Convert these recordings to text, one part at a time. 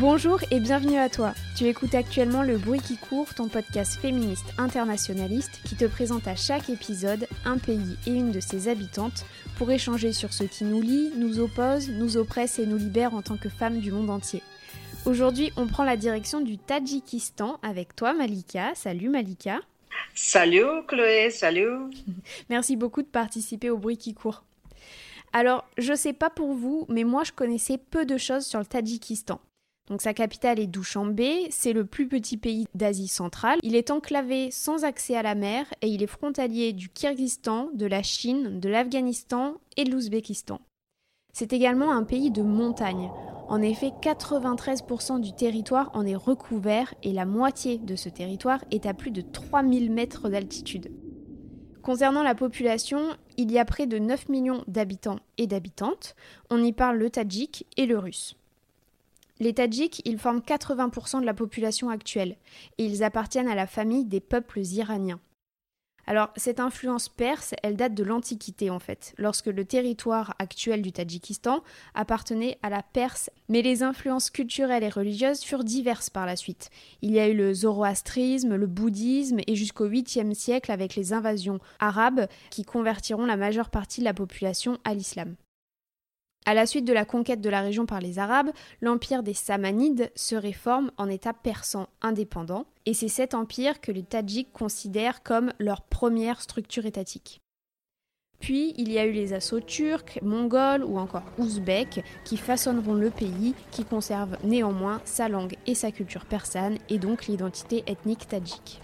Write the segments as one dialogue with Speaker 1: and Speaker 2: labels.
Speaker 1: Bonjour et bienvenue à toi. Tu écoutes actuellement Le Bruit qui court, ton podcast féministe internationaliste qui te présente à chaque épisode un pays et une de ses habitantes pour échanger sur ce qui nous lie, nous oppose, nous oppresse et nous libère en tant que femmes du monde entier. Aujourd'hui, on prend la direction du Tadjikistan avec toi Malika. Salut Malika.
Speaker 2: Salut Chloé, salut.
Speaker 1: Merci beaucoup de participer au Bruit qui court. Alors, je sais pas pour vous, mais moi je connaissais peu de choses sur le Tadjikistan. Sa capitale est Douchambé, c'est le plus petit pays d'Asie centrale. Il est enclavé sans accès à la mer et il est frontalier du Kyrgyzstan, de la Chine, de l'Afghanistan et de l'Ouzbékistan. C'est également un pays de montagne. En effet, 93% du territoire en est recouvert et la moitié de ce territoire est à plus de 3000 mètres d'altitude. Concernant la population, il y a près de 9 millions d'habitants et d'habitantes. On y parle le tadjik et le russe. Les Tadjiks, ils forment 80% de la population actuelle et ils appartiennent à la famille des peuples iraniens. Alors, cette influence perse, elle date de l'Antiquité en fait, lorsque le territoire actuel du Tadjikistan appartenait à la Perse, mais les influences culturelles et religieuses furent diverses par la suite. Il y a eu le zoroastrisme, le bouddhisme et jusqu'au 8e siècle avec les invasions arabes qui convertiront la majeure partie de la population à l'islam. À la suite de la conquête de la région par les Arabes, l'empire des Samanides se réforme en État persan indépendant, et c'est cet empire que les Tadjiks considèrent comme leur première structure étatique. Puis il y a eu les assauts turcs, mongols ou encore ouzbeks qui façonneront le pays, qui conserve néanmoins sa langue et sa culture persane et donc l'identité ethnique tadjik.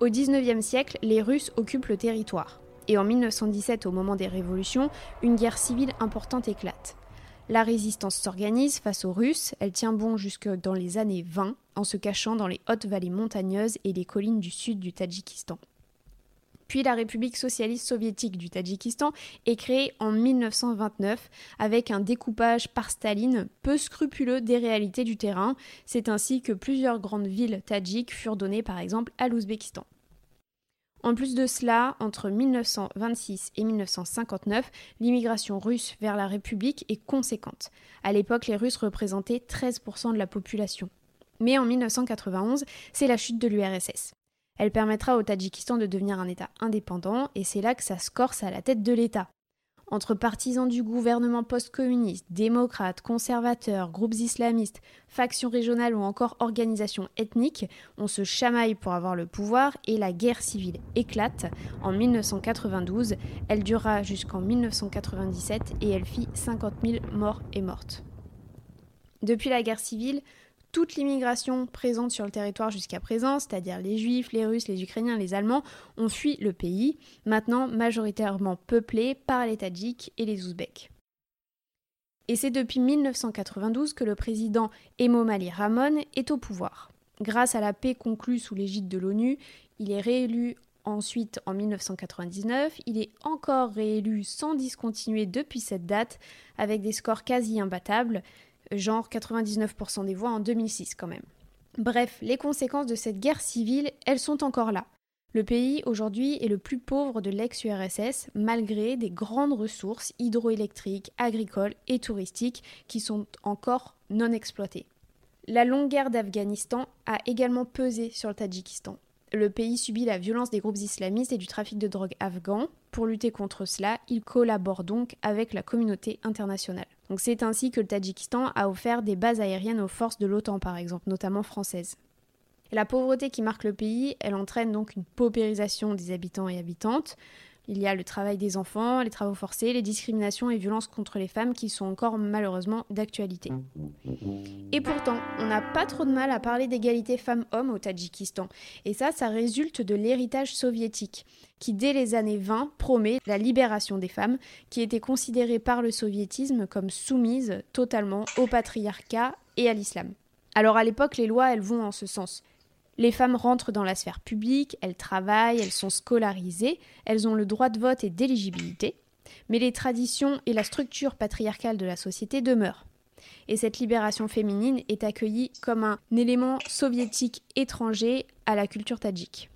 Speaker 1: Au XIXe siècle, les Russes occupent le territoire. Et en 1917, au moment des révolutions, une guerre civile importante éclate. La résistance s'organise face aux Russes, elle tient bon jusque dans les années 20, en se cachant dans les hautes vallées montagneuses et les collines du sud du Tadjikistan. Puis la République socialiste soviétique du Tadjikistan est créée en 1929 avec un découpage par Staline peu scrupuleux des réalités du terrain. C'est ainsi que plusieurs grandes villes tadjiques furent données par exemple à l'Ouzbékistan. En plus de cela, entre 1926 et 1959, l'immigration russe vers la République est conséquente. À l'époque, les Russes représentaient 13% de la population. Mais en 1991, c'est la chute de l'URSS. Elle permettra au Tadjikistan de devenir un État indépendant et c'est là que ça se corse à la tête de l'État entre partisans du gouvernement post-communiste, démocrates, conservateurs, groupes islamistes, factions régionales ou encore organisations ethniques, on se chamaille pour avoir le pouvoir et la guerre civile éclate en 1992. Elle durera jusqu'en 1997 et elle fit 50 000 morts et mortes. Depuis la guerre civile, toute l'immigration présente sur le territoire jusqu'à présent, c'est-à-dire les juifs, les russes, les ukrainiens, les allemands, ont fui le pays, maintenant majoritairement peuplé par les tadjiks et les ouzbeks. Et c'est depuis 1992 que le président Emomali Ramon est au pouvoir. Grâce à la paix conclue sous l'égide de l'ONU, il est réélu ensuite en 1999. Il est encore réélu sans discontinuer depuis cette date, avec des scores quasi imbattables genre 99% des voix en 2006 quand même. Bref, les conséquences de cette guerre civile, elles sont encore là. Le pays aujourd'hui est le plus pauvre de l'ex-URSS malgré des grandes ressources hydroélectriques, agricoles et touristiques qui sont encore non exploitées. La longue guerre d'Afghanistan a également pesé sur le Tadjikistan. Le pays subit la violence des groupes islamistes et du trafic de drogue afghan. Pour lutter contre cela, il collabore donc avec la communauté internationale. C'est ainsi que le Tadjikistan a offert des bases aériennes aux forces de l'OTAN par exemple, notamment françaises. la pauvreté qui marque le pays, elle entraîne donc une paupérisation des habitants et habitantes. Il y a le travail des enfants, les travaux forcés, les discriminations et violences contre les femmes qui sont encore malheureusement d'actualité. Et pourtant, on n'a pas trop de mal à parler d'égalité femmes-hommes au Tadjikistan. Et ça, ça résulte de l'héritage soviétique, qui dès les années 20 promet la libération des femmes, qui étaient considérées par le soviétisme comme soumises totalement au patriarcat et à l'islam. Alors à l'époque, les lois, elles vont en ce sens. Les femmes rentrent dans la sphère publique, elles travaillent, elles sont scolarisées, elles ont le droit de vote et d'éligibilité, mais les traditions et la structure patriarcale de la société demeurent et cette libération féminine est accueillie comme un élément soviétique étranger à la culture tadjike.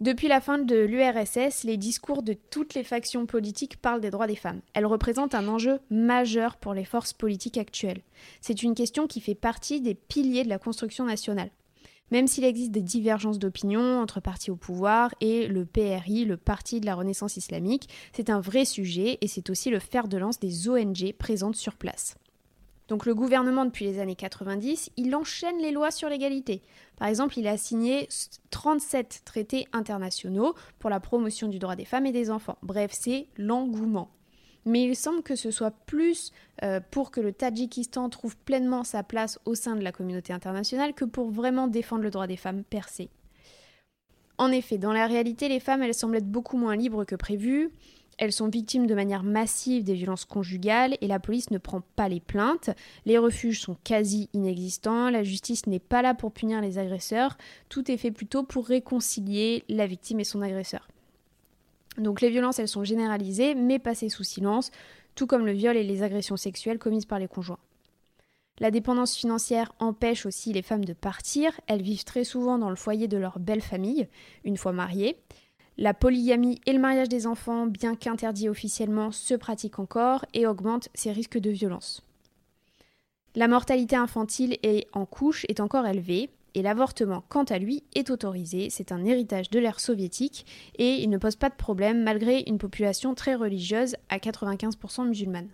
Speaker 1: Depuis la fin de l'URSS, les discours de toutes les factions politiques parlent des droits des femmes. Elles représentent un enjeu majeur pour les forces politiques actuelles. C'est une question qui fait partie des piliers de la construction nationale. Même s'il existe des divergences d'opinion entre partis au pouvoir et le PRI, le Parti de la Renaissance islamique, c'est un vrai sujet et c'est aussi le fer de lance des ONG présentes sur place. Donc le gouvernement, depuis les années 90, il enchaîne les lois sur l'égalité. Par exemple, il a signé 37 traités internationaux pour la promotion du droit des femmes et des enfants. Bref, c'est l'engouement. Mais il semble que ce soit plus euh, pour que le Tadjikistan trouve pleinement sa place au sein de la communauté internationale que pour vraiment défendre le droit des femmes per se. En effet, dans la réalité, les femmes, elles semblent être beaucoup moins libres que prévu. Elles sont victimes de manière massive des violences conjugales et la police ne prend pas les plaintes. Les refuges sont quasi inexistants, la justice n'est pas là pour punir les agresseurs, tout est fait plutôt pour réconcilier la victime et son agresseur. Donc les violences, elles sont généralisées mais passées sous silence, tout comme le viol et les agressions sexuelles commises par les conjoints. La dépendance financière empêche aussi les femmes de partir, elles vivent très souvent dans le foyer de leur belle famille, une fois mariées. La polygamie et le mariage des enfants, bien qu'interdits officiellement, se pratiquent encore et augmentent ces risques de violence. La mortalité infantile et en couche est encore élevée, et l'avortement, quant à lui, est autorisé. C'est un héritage de l'ère soviétique et il ne pose pas de problème malgré une population très religieuse à 95% musulmane.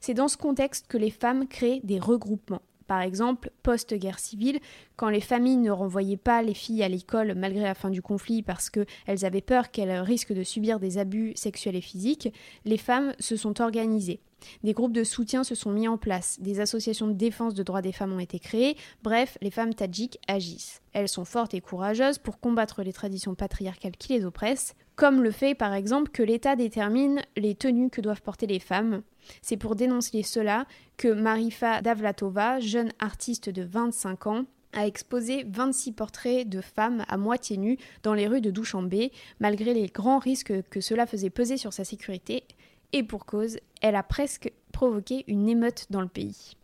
Speaker 1: C'est dans ce contexte que les femmes créent des regroupements. Par exemple, post-guerre civile, quand les familles ne renvoyaient pas les filles à l'école malgré la fin du conflit parce qu'elles avaient peur qu'elles risquent de subir des abus sexuels et physiques, les femmes se sont organisées. Des groupes de soutien se sont mis en place, des associations de défense de droits des femmes ont été créées, bref, les femmes tadjiques agissent. Elles sont fortes et courageuses pour combattre les traditions patriarcales qui les oppressent, comme le fait par exemple que l'État détermine les tenues que doivent porter les femmes, c'est pour dénoncer cela que Marifa Davlatova, jeune artiste de 25 ans, a exposé 26 portraits de femmes à moitié nues dans les rues de Douchambé, malgré les grands risques que cela faisait peser sur sa sécurité. Et pour cause, elle a presque provoqué une émeute dans le pays.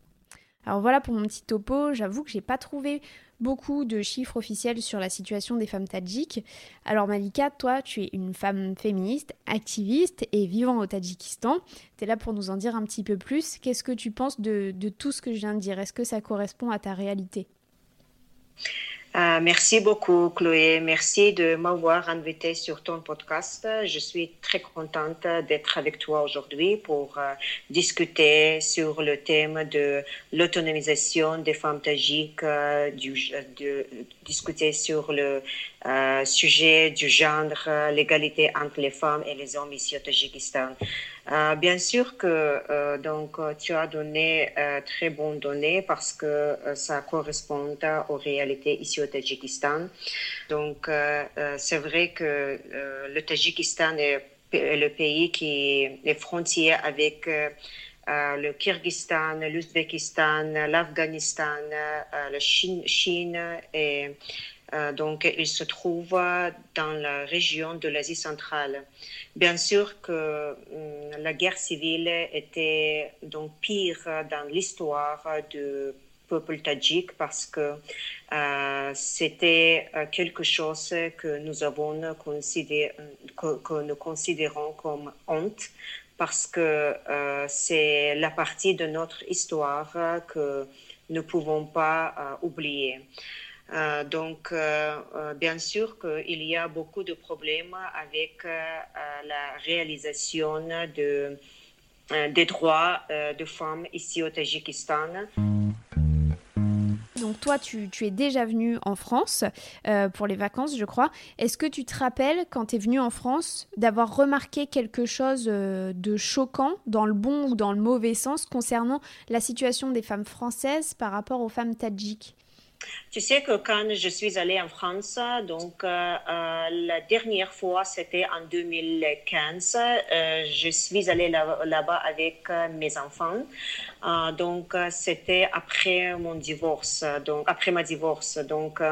Speaker 1: Alors voilà pour mon petit topo, j'avoue que j'ai pas trouvé beaucoup de chiffres officiels sur la situation des femmes tadjiques. Alors Malika, toi, tu es une femme féministe, activiste et vivant au Tadjikistan. Tu es là pour nous en dire un petit peu plus. Qu'est-ce que tu penses de, de tout ce que je viens de dire? Est-ce que ça correspond à ta réalité?
Speaker 2: Euh, merci beaucoup, Chloé. Merci de m'avoir invité sur ton podcast. Je suis très contente d'être avec toi aujourd'hui pour euh, discuter sur le thème de l'autonomisation des femmes tajiques, euh, de, discuter sur le sujet du genre, l'égalité entre les femmes et les hommes ici au Tadjikistan. Euh, bien sûr que euh, donc tu as donné euh, très bonnes données parce que ça correspond aux réalités ici au Tadjikistan. Donc c'est vrai que le Tadjikistan est, le pays qui est frontier avec le Kyrgyzstan, l'Ouzbékistan, l'Afghanistan, la Chine, Chine et euh, donc, il se trouve dans la région de l'Asie centrale. Bien sûr que hum, la guerre civile était donc pire dans l'histoire du peuple tadjik parce que euh, c'était euh, quelque chose que nous avons considéré, que, nous considérons comme honte parce que c'est la partie de notre histoire que nous ne pouvons pas oublier. Euh, donc, euh, euh, bien sûr qu'il y a beaucoup de problèmes avec la réalisation de, des droits de femmes ici au Tadjikistan.
Speaker 1: donc toi, tu, es déjà venu en France pour les vacances, je crois. Est-ce que tu te rappelles, quand tu es venu en France, d'avoir remarqué quelque chose de choquant, dans le bon ou dans le mauvais sens, concernant la situation des femmes françaises par rapport aux femmes tadjiques?
Speaker 2: Tu sais que quand je suis allée en France, donc euh, euh, la dernière fois, c'était en 2015, euh, je suis allée là-bas avec mes enfants. donc, c'était après mon divorce, donc après ma divorce. Donc,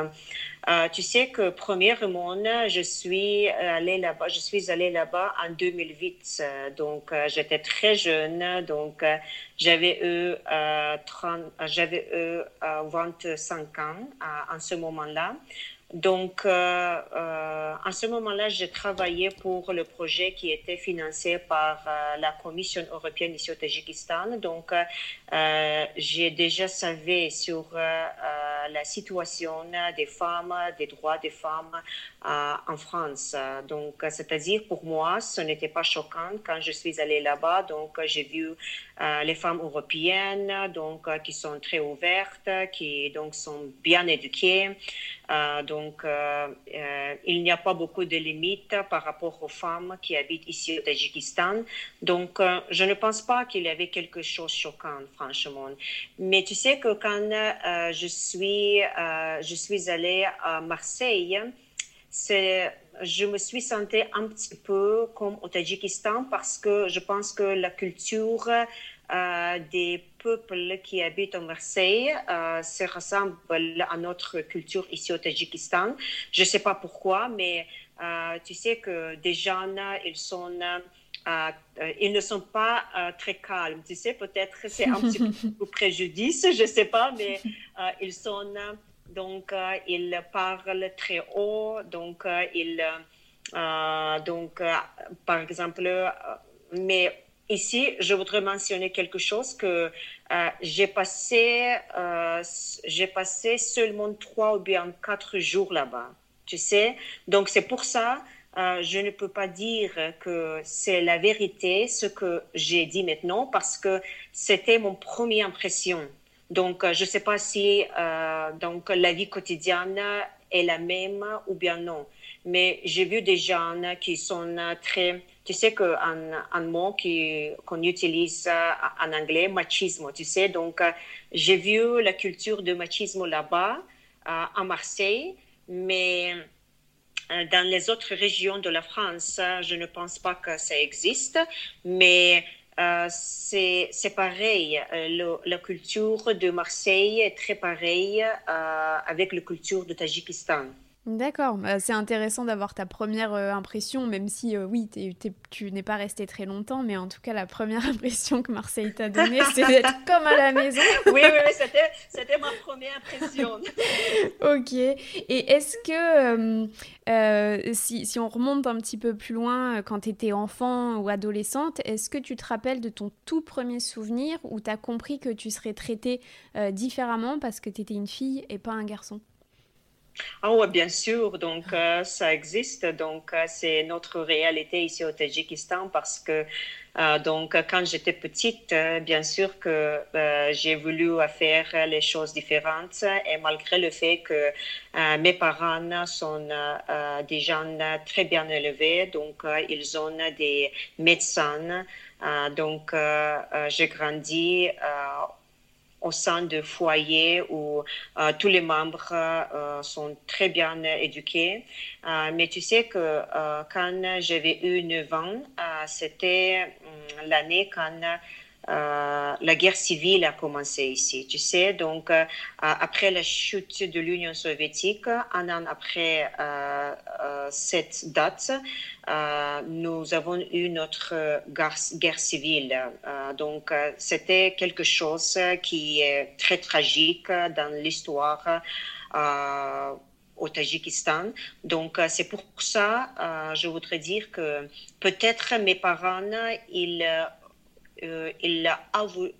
Speaker 2: euh, tu sais que premièrement, je suis allée là-bas, je suis allée là-bas en 2008. Donc, euh, j'étais très jeune. Donc, euh, j'avais eu, 30, j'avais eu 25 ans en ce moment-là. Donc, euh, euh, en ce moment-là, j'ai travaillé pour le projet qui était financé par euh, la Commission européenne ici au Tadjikistan. Donc, euh, j'ai déjà savé sur la situation des femmes, des droits des femmes en France. Donc, c'est-à-dire pour moi, ce n'était pas choquant quand je suis allée là-bas. Donc, j'ai vu les femmes européennes, donc qui sont très ouvertes, qui donc sont bien éduquées. Euh, donc, euh, euh, il n'y a pas beaucoup de limites par rapport aux femmes qui habitent ici au Tadjikistan. Donc, je ne pense pas qu'il y avait quelque chose de choquant, franchement. Mais tu sais que quand je, suis, je suis allée à Marseille, je me suis sentie un petit peu comme au Tadjikistan parce que je pense que la culture des peuples qui habitent à Marseille euh, se ressemble à notre culture ici au Tadjikistan. Je ne sais pas pourquoi, mais euh, tu sais que des gens, ils sont... Euh, ils ne sont pas très calmes. Tu sais, peut-être c'est un petit peu préjudice, je ne sais pas, mais ils sont donc ils parlent très haut, donc ils donc par exemple, mais Ici, je voudrais mentionner quelque chose que euh, j'ai passé, euh, j'ai passé seulement trois ou bien quatre jours là-bas, tu sais. Donc c'est pour ça, euh, je ne peux pas dire que c'est la vérité ce que j'ai dit maintenant parce que c'était mon première impression. Donc je ne sais pas si donc la vie quotidienne est la même ou bien non. Mais j'ai vu des gens qui sont très tu sais qu'un un mot qu'on utilise euh, en anglais, machismo, tu sais. Donc, euh, j'ai vu la culture de machismo là-bas, euh, à Marseille, mais dans les autres régions de la France, je ne pense pas que ça existe, mais c'est pareil. la culture de Marseille est très pareille avec la culture de Tadjikistan.
Speaker 1: D'accord, bah, c'est intéressant d'avoir ta première euh, impression, même si euh, oui, tu n'es pas resté très longtemps, mais en tout cas, la première impression que Marseille t'a donnée, c'est d'être comme à la maison.
Speaker 2: oui, oui, c'était ma première impression.
Speaker 1: ok, et est-ce que euh, si, si, on remonte un petit peu plus loin, quand tu étais enfant ou adolescente, est-ce que tu te rappelles de ton tout premier souvenir où tu as compris que tu serais traitée différemment parce que tu étais une fille et pas un garçon?
Speaker 2: Ah oui, bien sûr. Donc, euh, ça existe. Donc, euh, c'est notre réalité ici au Tadjikistan parce que, euh, donc, quand j'étais petite, bien sûr que j'ai voulu faire les choses différentes et malgré le fait que mes parents sont des gens très bien élevés, donc, ils ont des médecins. donc, j'ai grandi au sein de foyers où euh, tous les membres euh, sont très bien éduqués. Euh, mais tu sais que quand j'avais eu 9 ans, c'était hum, l'année quand euh, la guerre civile a commencé ici, tu sais. Donc, euh, après la chute de l'Union soviétique, un an après euh, cette date, nous avons eu notre guerre, civile. donc, c'était quelque chose qui est très tragique dans l'histoire au Tadjikistan. Donc, c'est pour ça, je voudrais dire que peut-être mes parents, ils euh, ils,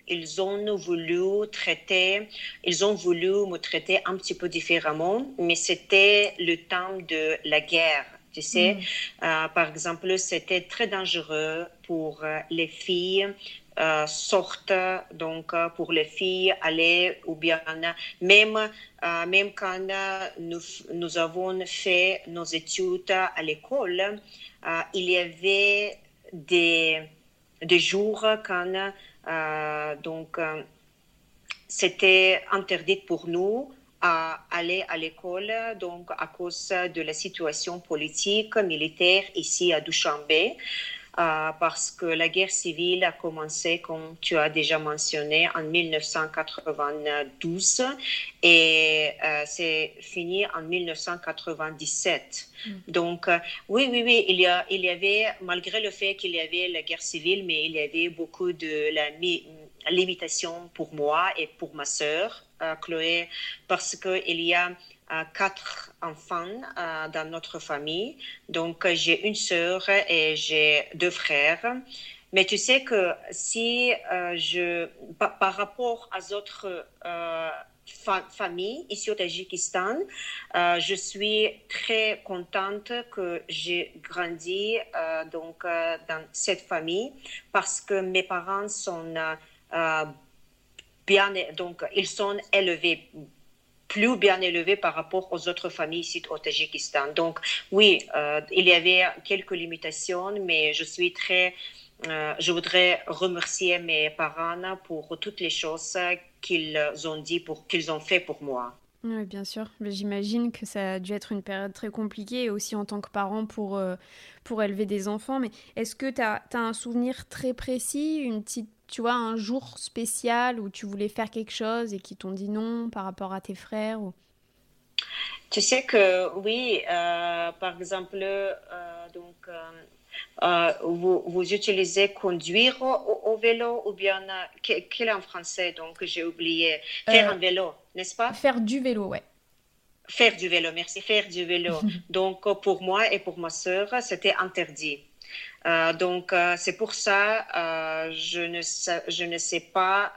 Speaker 2: ils, ont voulu traiter, ils ont voulu me traiter un petit peu différemment, mais c'était le temps de la guerre. Tu sais, mm. euh, par exemple, c'était très dangereux pour euh, les filles sortent donc pour les filles aller ou bien même même quand nous, nous avons fait nos études à l'école il y avait des, des jours quand donc c'était interdit pour nous à aller à l'école, donc à cause de la situation politique, militaire ici à Dushanbe. Euh, parce que la guerre civile a commencé, comme tu as déjà mentionné, en 1992 et euh, c'est fini en 1997. Mm. Donc, euh, oui, oui, oui, il y, a, il y avait, malgré le fait qu'il y avait la guerre civile, mais il y avait beaucoup de la limitation pour moi et pour ma sœur, Chloé, parce qu'il y a quatre enfants euh, dans notre famille. Donc, j'ai une sœur et j'ai deux frères. Mais tu sais que si euh, je, par, rapport aux autres euh, familles ici au Tadjikistan, je suis très contente que j'ai grandi donc dans cette famille parce que mes parents sont bien, donc ils sont élevés plus bien élevé par rapport aux autres familles ici au Tadjikistan. Donc oui, euh, il y avait quelques limitations, mais je suis très... Euh, je voudrais remercier mes parents pour toutes les choses qu'ils ont dit, qu'ils ont fait pour moi.
Speaker 1: Oui, bien sûr. J'imagine que ça a dû être une période très compliquée, aussi en tant que parent pour, euh, pour élever des enfants. Mais est-ce que tu as, as, un souvenir très précis, une petite tu vois, un jour spécial où tu voulais faire quelque chose et qui t'ont dit non par rapport à tes frères ou...
Speaker 2: Tu sais que oui, euh, par exemple, euh, donc, vous, vous, utilisez conduire au, vélo ou bien quel est en français? Donc j'ai oublié faire un vélo, n'est-ce pas?
Speaker 1: Faire du vélo, ouais.
Speaker 2: Faire du vélo, merci. Faire du vélo. donc pour moi et pour ma sœur, c'était interdit. Euh, donc euh, c'est pour ça euh, je ne sais, je ne sais pas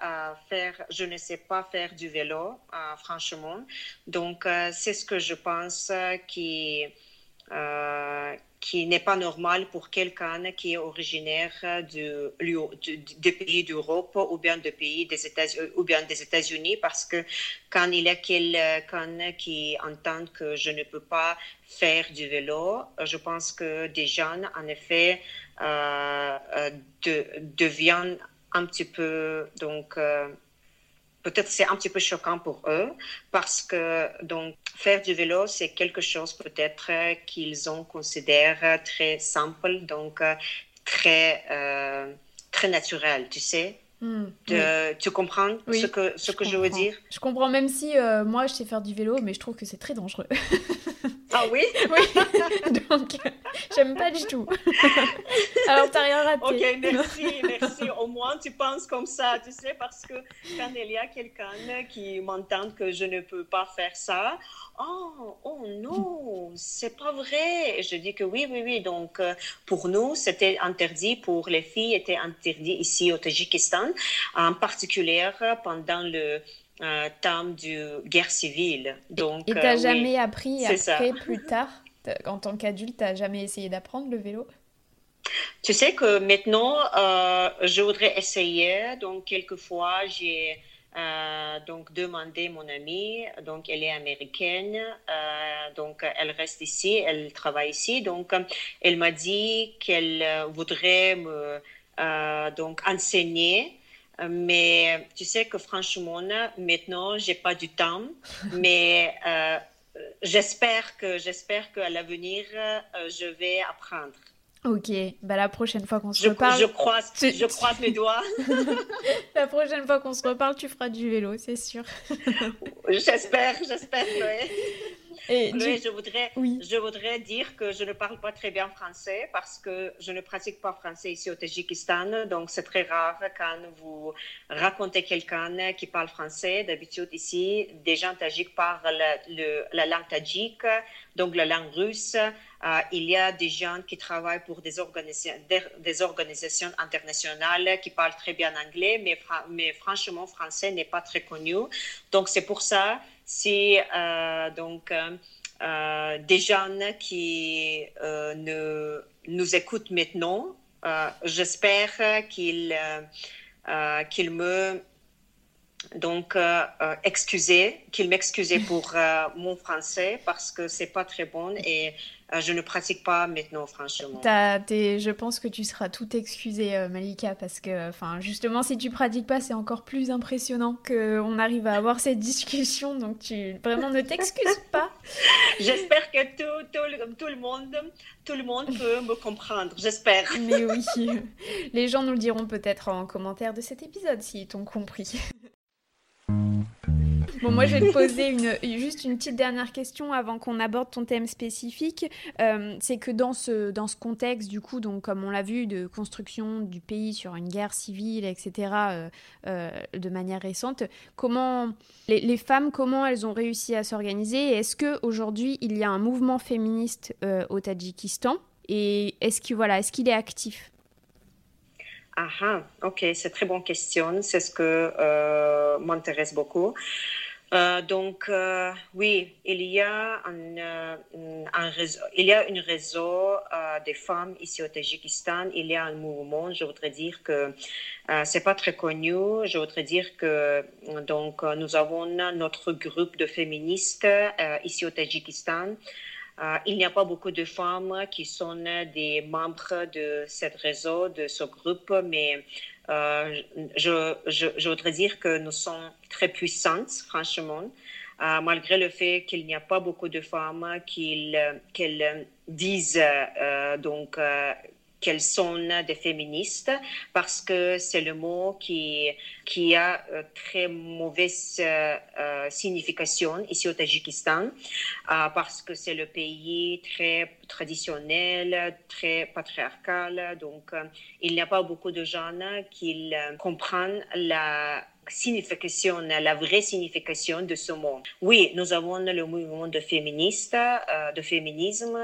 Speaker 2: faire je ne sais pas faire du vélo franchement donc c'est ce que je pense qui qui n'est pas normal pour quelqu'un qui est originaire de, des pays d'Europe ou bien des pays bien des États-Unis parce que quand il y a quelqu'un qui entend que je ne peux pas faire du vélo, je pense que des jeunes en effet euh, euh de, deviennent un petit peu donc euh, peut-être c'est un petit peu choquant pour eux parce que donc faire du vélo c'est quelque chose peut-être qu'ils ont considéré très simple donc très euh, très naturel tu sais hmm, Tu comprends ce que, ce que je veux dire?
Speaker 1: Je comprends, même si euh, moi je sais faire du vélo, mais je trouve que c'est très dangereux.
Speaker 2: ah oui?
Speaker 1: Oui, donc j'aime pas du tout. Alors t'as rien raté.
Speaker 2: Ok, merci, merci. Au moins tu penses comme ça, tu sais, parce que quand il y a quelqu'un qui m'entend que je ne peux pas faire ça, oh, oh non, c'est pas vrai. je dis que oui, oui, oui. Donc, euh, pour nous, c'était interdit, pour les filles, était interdit ici au Tadjikistan, en particulier pendant le euh, temps de guerre civile. Donc,
Speaker 1: et tu n'as euh, jamais appris après, plus tard, en tant qu'adulte, tu n'as jamais essayé d'apprendre le vélo?
Speaker 2: Tu sais que maintenant, je voudrais essayer. Donc, quelquefois, j'ai euh, donc demander mon amie, donc elle est américaine, euh, donc elle reste ici, elle travaille ici, donc elle m'a dit qu'elle voudrait me donc enseigner. Mais tu sais que franchement, maintenant, j'ai pas du temps, mais euh, j'espère que j'espère qu'à l'avenir, je vais apprendre.
Speaker 1: Ok, bah la prochaine fois qu'on se reparle.
Speaker 2: Je croise, je croise mes doigts.
Speaker 1: la prochaine fois qu'on se reparle, tu feras du vélo, c'est sûr.
Speaker 2: j'espère, j'espère, et je, voudrais, je voudrais dire que je ne parle pas très bien français parce que je ne pratique pas français ici au Tadjikistan. Donc, c'est très rare quand vous racontez quelqu'un qui parle français. D'habitude, ici, des gens tajiks parlent la, langue tadjik, donc la langue russe. Euh, il y a des gens qui travaillent pour des, organisations, des, organisations internationales qui parlent très bien anglais, mais, mais franchement, français n'est pas très connu. Donc, c'est pour ça c'est euh, donc euh, euh, des jeunes qui nous écoutent maintenant. J'espère qu'ils qu'il me donc excusait, qu'il m'excusait pour mon français parce que c'est pas très bon et euh, je ne pratique pas maintenant, franchement.
Speaker 1: je pense que tu seras tout excusée, euh, Malika, parce que, enfin, justement, si tu pratiques pas, c'est encore plus impressionnant qu'on arrive à avoir cette discussion. Donc, tu vraiment ne t'excuses pas.
Speaker 2: J'espère que tout, tout, tout, le monde, tout le monde peut me comprendre. J'espère.
Speaker 1: Mais oui, les gens nous le diront peut-être en commentaire de cet épisode s'ils t'ont compris. Bon, moi, je vais te poser une, juste une petite dernière question avant qu'on aborde ton thème spécifique. Euh, c'est que dans ce, dans ce contexte, du coup, donc, comme on l'a vu, de construction du pays sur une guerre civile, etc., euh, euh, de manière récente, comment les, les, femmes, comment elles ont réussi à s'organiser? Est-ce qu'aujourd'hui, il y a un mouvement féministe au Tadjikistan? Et est-ce qu'il voilà, est, qu'il est actif?
Speaker 2: Ah, ah, ok, c'est très bonne question. C'est ce que m'intéresse beaucoup. Euh, donc, euh, oui, il y a un, euh, réseau, il des femmes ici au Tadjikistan. Il y a un mouvement. Je voudrais dire que c'est pas très connu. Je voudrais dire que donc nous avons notre groupe de féministes ici au Tadjikistan. il n'y a pas beaucoup de femmes qui sont des membres de ce réseau, de ce groupe, mais euh, je, voudrais dire que nous sommes très puissantes, franchement, euh, malgré le fait qu'il n'y a pas beaucoup de femmes qui disent euh, donc qu'elles sont des féministes parce que c'est le mot qui, qui a euh, très mauvaise euh, euh, signification ici au Tadjikistan parce que c'est le pays très traditionnel, très patriarcal. Donc, il n'y a pas beaucoup de gens qui comprennent la signification, la vraie signification de ce mot. Oui, nous avons le mouvement de féministe, de féminisme.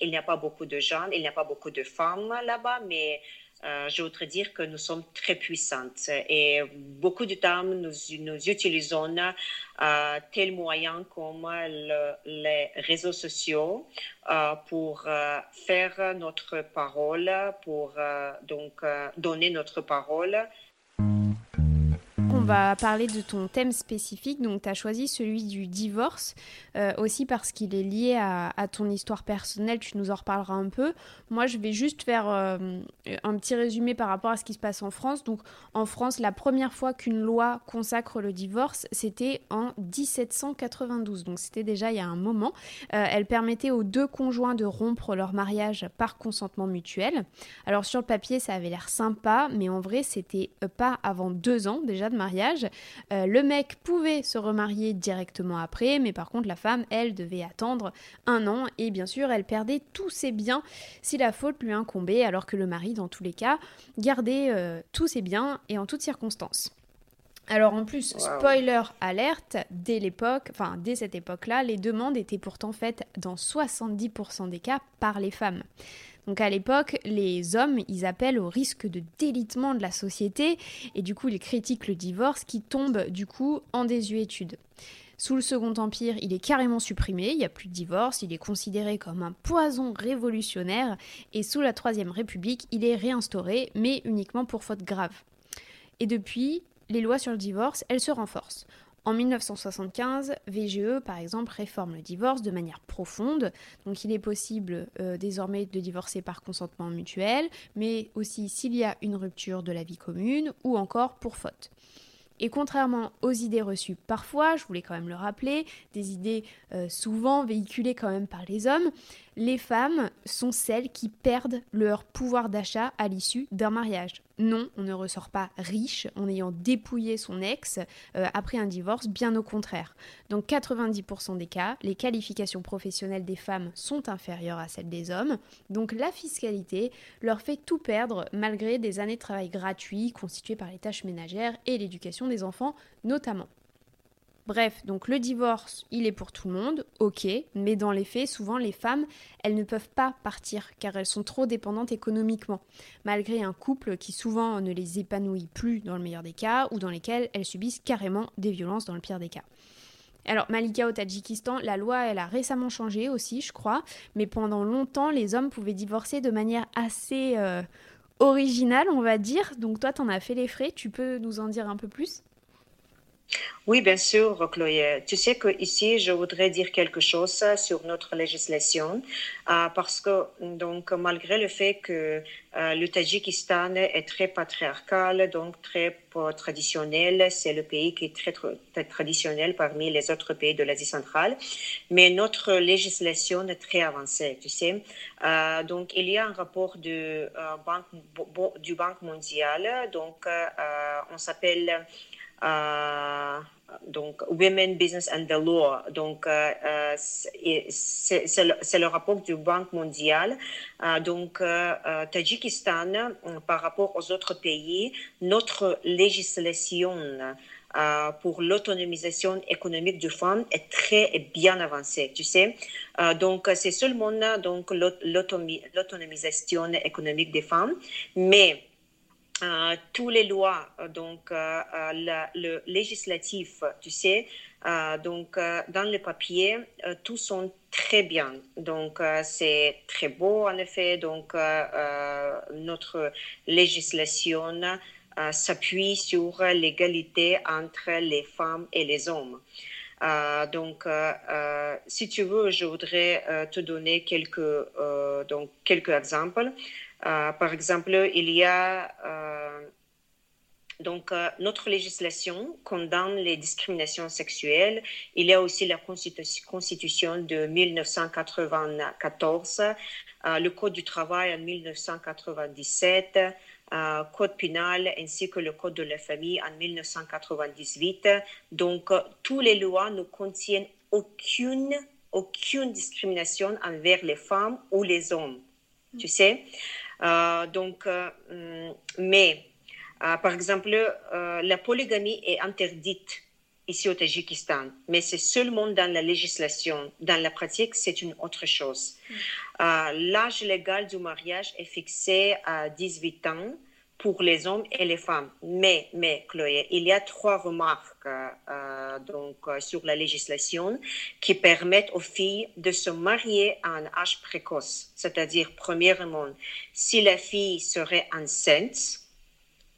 Speaker 2: Euh, il n'y a pas beaucoup de gens, il n'y a pas beaucoup de femmes là-bas, mais euh, je voudrais dire que nous sommes très puissantes et beaucoup de temps nous, utilisons euh, tels moyens comme les réseaux sociaux pour faire notre parole, pour donc donner notre parole
Speaker 1: va parler de ton thème spécifique. Donc, tu as choisi celui du divorce, euh, aussi parce qu'il est lié à, ton histoire personnelle. Tu nous en reparleras un peu. Moi, je vais juste faire euh, un petit résumé par rapport à ce qui se passe en France. Donc, en France, la première fois qu'une loi consacre le divorce, c'était en 1792. Donc, c'était déjà il y a un moment. Euh, elle permettait aux deux conjoints de rompre leur mariage par consentement mutuel. Alors, sur le papier, ça avait l'air sympa, mais en vrai, c'était pas avant deux ans déjà de mariage. Euh, le mec pouvait se remarier directement après, mais par contre la femme, elle, devait attendre un an et bien sûr elle perdait tous ses biens si la faute lui incombait, alors que le mari, dans tous les cas, gardait euh, tous ses biens et en toutes circonstances. Alors en plus, spoiler alerte, dès l'époque, enfin dès cette époque-là, les demandes étaient pourtant faites dans 70% des cas par les femmes. Donc à l'époque, les hommes, ils appellent au risque de délitement de la société et du coup, ils critiquent le divorce qui tombe du coup en désuétude. Sous le Second Empire, il est carrément supprimé, il n'y a plus de divorce, il est considéré comme un poison révolutionnaire, et sous la Troisième République, il est réinstauré, mais uniquement pour faute grave. Et depuis, les lois sur le divorce, elles se renforcent. En 1975, VGE, par exemple, réforme le divorce de manière profonde. Donc il est possible euh, désormais de divorcer par consentement mutuel, mais aussi s'il y a une rupture de la vie commune ou encore pour faute. Et contrairement aux idées reçues parfois, je voulais quand même le rappeler, des idées euh, souvent véhiculées quand même par les hommes, les femmes sont celles qui perdent leur pouvoir d'achat à l'issue d'un mariage. Non, on ne ressort pas riche en ayant dépouillé son ex euh, après un divorce, bien au contraire. Dans 90% des cas, les qualifications professionnelles des femmes sont inférieures à celles des hommes, donc la fiscalité leur fait tout perdre malgré des années de travail gratuits constituées par les tâches ménagères et l'éducation des enfants notamment. Bref, donc le divorce, il est pour tout le monde, ok, mais dans les faits, souvent les femmes, elles ne peuvent pas partir car elles sont trop dépendantes économiquement, malgré un couple qui souvent ne les épanouit plus dans le meilleur des cas ou dans lesquels elles subissent carrément des violences dans le pire des cas. Alors Malika au Tadjikistan, la loi elle a récemment changé aussi, je crois, mais pendant longtemps les hommes pouvaient divorcer de manière assez euh, original, on va dire. Donc toi, tu en as fait les frais. Tu peux nous en dire un peu plus?
Speaker 2: Oui, bien sûr, Chloé. Tu sais que ici, je voudrais dire quelque chose sur notre législation, euh, parce que donc malgré le fait que euh, le Tadjikistan est très patriarcal, donc très traditionnel, c'est le pays qui est très, traditionnel parmi les autres pays de l'Asie centrale, mais notre législation est très avancée, tu sais. Euh, donc il y a un rapport banque du Banque mondiale, donc on s'appelle euh, donc Women, Business and the Law. Donc, euh, euh, c'est le, le, rapport du Banque mondiale. donc, Tadjikistan, par rapport aux autres pays, notre législation pour l'autonomisation économique du femmes est très bien avancée, tu sais. donc, c'est seulement donc l'autonomisation économique des femmes, mais euh, tous les lois, euh, donc euh, le législatif, tu sais, donc dans le papier, tous sont très bien. Donc c'est très beau en effet. Donc notre législation s'appuie sur l'égalité entre les femmes et les hommes. donc, si tu veux, je voudrais te donner quelques, donc, quelques exemples. Euh, par exemple, il y a euh, donc euh, notre législation condamne les discriminations sexuelles. Il y a aussi la Constitution de 1994, le Code du travail en 1997. code pénal ainsi que le code de la famille en 1998. Donc, toutes les lois ne contiennent aucune, aucune discrimination envers les femmes ou les hommes. Tu sais, donc, euh, mm, mais, euh, par exemple, la polygamie est interdite ici au Tadjikistan, mais c'est seulement dans la législation. Dans la pratique, c'est une autre chose. Mm. L'âge légal du mariage est fixé à 18 ans pour les hommes et les femmes. Mais, mais Chloé, il y a trois remarques euh, donc, euh, sur la législation qui permettent aux filles de se marier à un âge précoce. C'est-à-dire, premièrement, si la fille serait enceinte,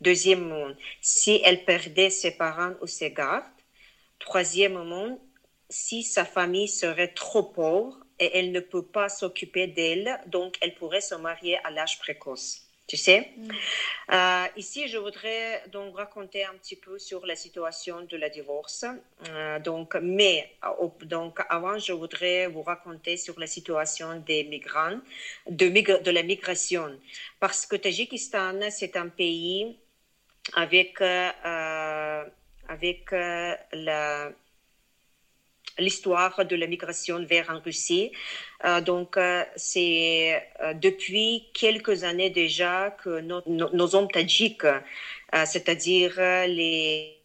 Speaker 2: deuxièmement, si elle perdait ses parents ou ses gardes, troisièmement, si sa famille serait trop pauvre et elle ne peut pas s'occuper d'elle, donc elle pourrait se marier à l'âge précoce tu sais? Mm. Euh, ici, je voudrais donc raconter un petit peu sur la situation de la divorce. Euh, donc, mais donc avant, je voudrais vous raconter sur la situation des migrants, de, de la migration, parce que Tadjikistan, c'est un pays avec euh, avec la l'histoire de la migration vers en Russie. Euh, donc, euh, c'est euh, depuis quelques années déjà que nos, hommes tadjiks, c'est-à-dire les,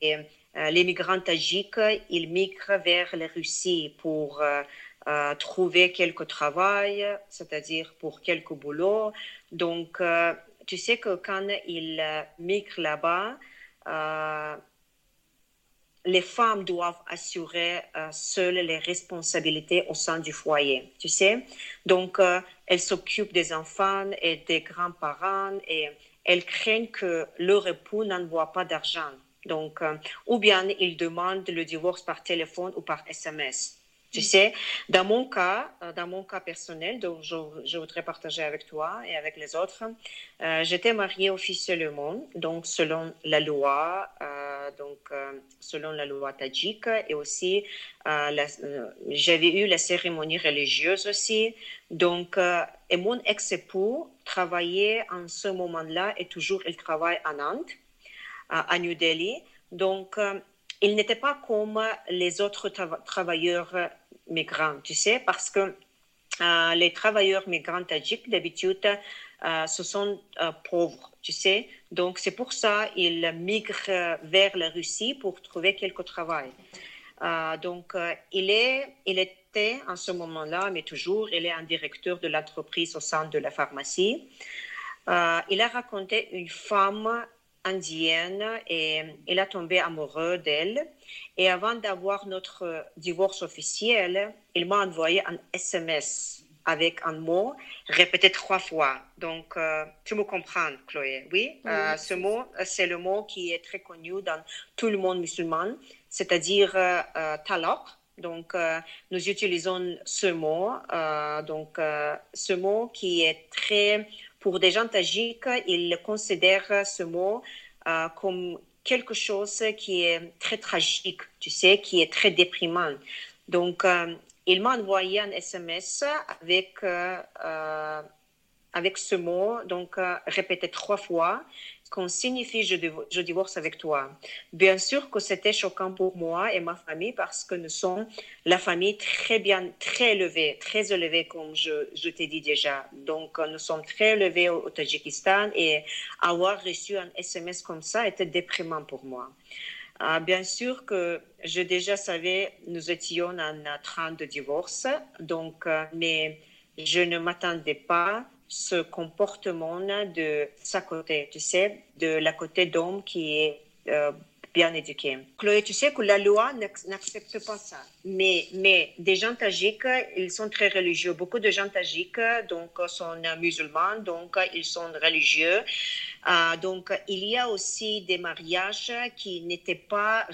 Speaker 2: les migrants tadjiks, ils migrent vers la Russie pour trouver quelque travail, c'est-à-dire pour quelque boulot. Donc, tu sais que quand ils migrent là-bas, les femmes doivent assurer euh, seules les responsabilités au sein du foyer, tu sais. Donc, euh, elles s'occupent des enfants et des grands-parents et elles craignent que leur époux n'envoie pas d'argent. Donc, euh, ou bien ils demandent le divorce par téléphone ou par SMS. Tu sais, dans mon cas, dans mon cas personnel, donc je, voudrais partager avec toi et avec les autres, j'étais mariée officiellement, donc selon la loi, donc selon la loi tadjik, et aussi j'avais eu la cérémonie religieuse aussi. Donc, et mon ex-époux travaillait en ce moment-là et toujours il travaille à Nantes, à New Delhi. Donc, il n'était pas comme les autres travailleurs migrants, tu sais, parce que euh, les travailleurs migrants tadjiks, d'habitude, euh, ce sont euh, pauvres, tu sais. Donc, c'est pour ça qu'ils migrent vers la Russie pour trouver quelque travail. donc, il, est, il était en ce moment-là, mais toujours, il est un directeur de l'entreprise au sein de la pharmacie. il a raconté une femme indienne et il a tombé amoureux d'elle. Et avant d'avoir notre divorce officiel, il m'a envoyé un SMS avec un mot répété trois fois. Donc, euh, tu me comprends, Chloé, oui? Euh, ce mot, c'est le mot qui est très connu dans tout le monde musulman, c'est-à-dire euh, talaq. Donc, nous utilisons ce mot. donc, ce mot qui est très, pour des gens tajiques, ils considèrent ce mot comme quelque chose qui est très tragique, tu sais, qui est très déprimant. Donc, il m'a envoyé un SMS avec, euh, euh, avec ce mot, donc euh, répété trois fois, qu'on signifie je, divorce avec toi. Bien sûr que c'était choquant pour moi et ma famille parce que nous sommes la famille très bien, très élevée, très élevée comme je, je t'ai dit déjà. Donc nous sommes très élevés au Tadjikistan et avoir reçu un SMS comme ça était déprimant pour moi. Ah, bien sûr que je déjà savais, nous étions en train de divorce, donc, euh, mais je ne m'attendais pas ce comportement de sa côté, tu sais, de la côté d'homme qui est euh, bien éduqué. Chloé, tu sais que la loi n'accepte pas ça. Mais, mais des gens tajiques, ils sont très religieux. Beaucoup de gens tajiques donc, sont musulmans, donc ils sont religieux. Euh, donc, il y a aussi des mariages qui n'étaient pas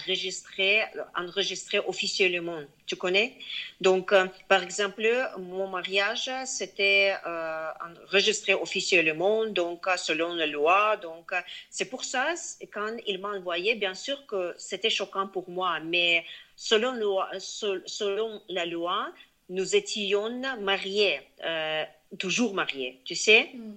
Speaker 2: enregistrés officiellement. Tu connais Donc, euh, par exemple, mon mariage, c'était euh, enregistré officiellement, donc selon la loi. Donc, c'est pour ça, quand il m'a envoyé, bien sûr que c'était choquant pour moi, mais selon, loi, selon la loi, nous étions mariés, toujours mariés, tu sais. Mm.